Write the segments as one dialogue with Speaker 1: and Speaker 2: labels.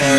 Speaker 1: Bye.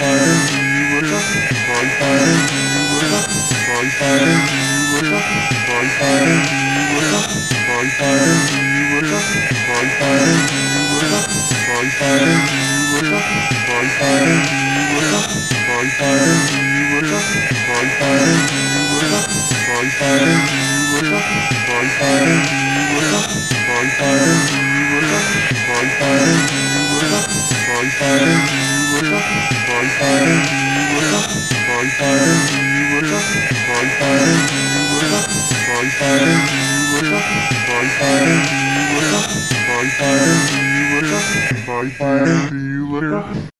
Speaker 1: Bye. Bye. bye,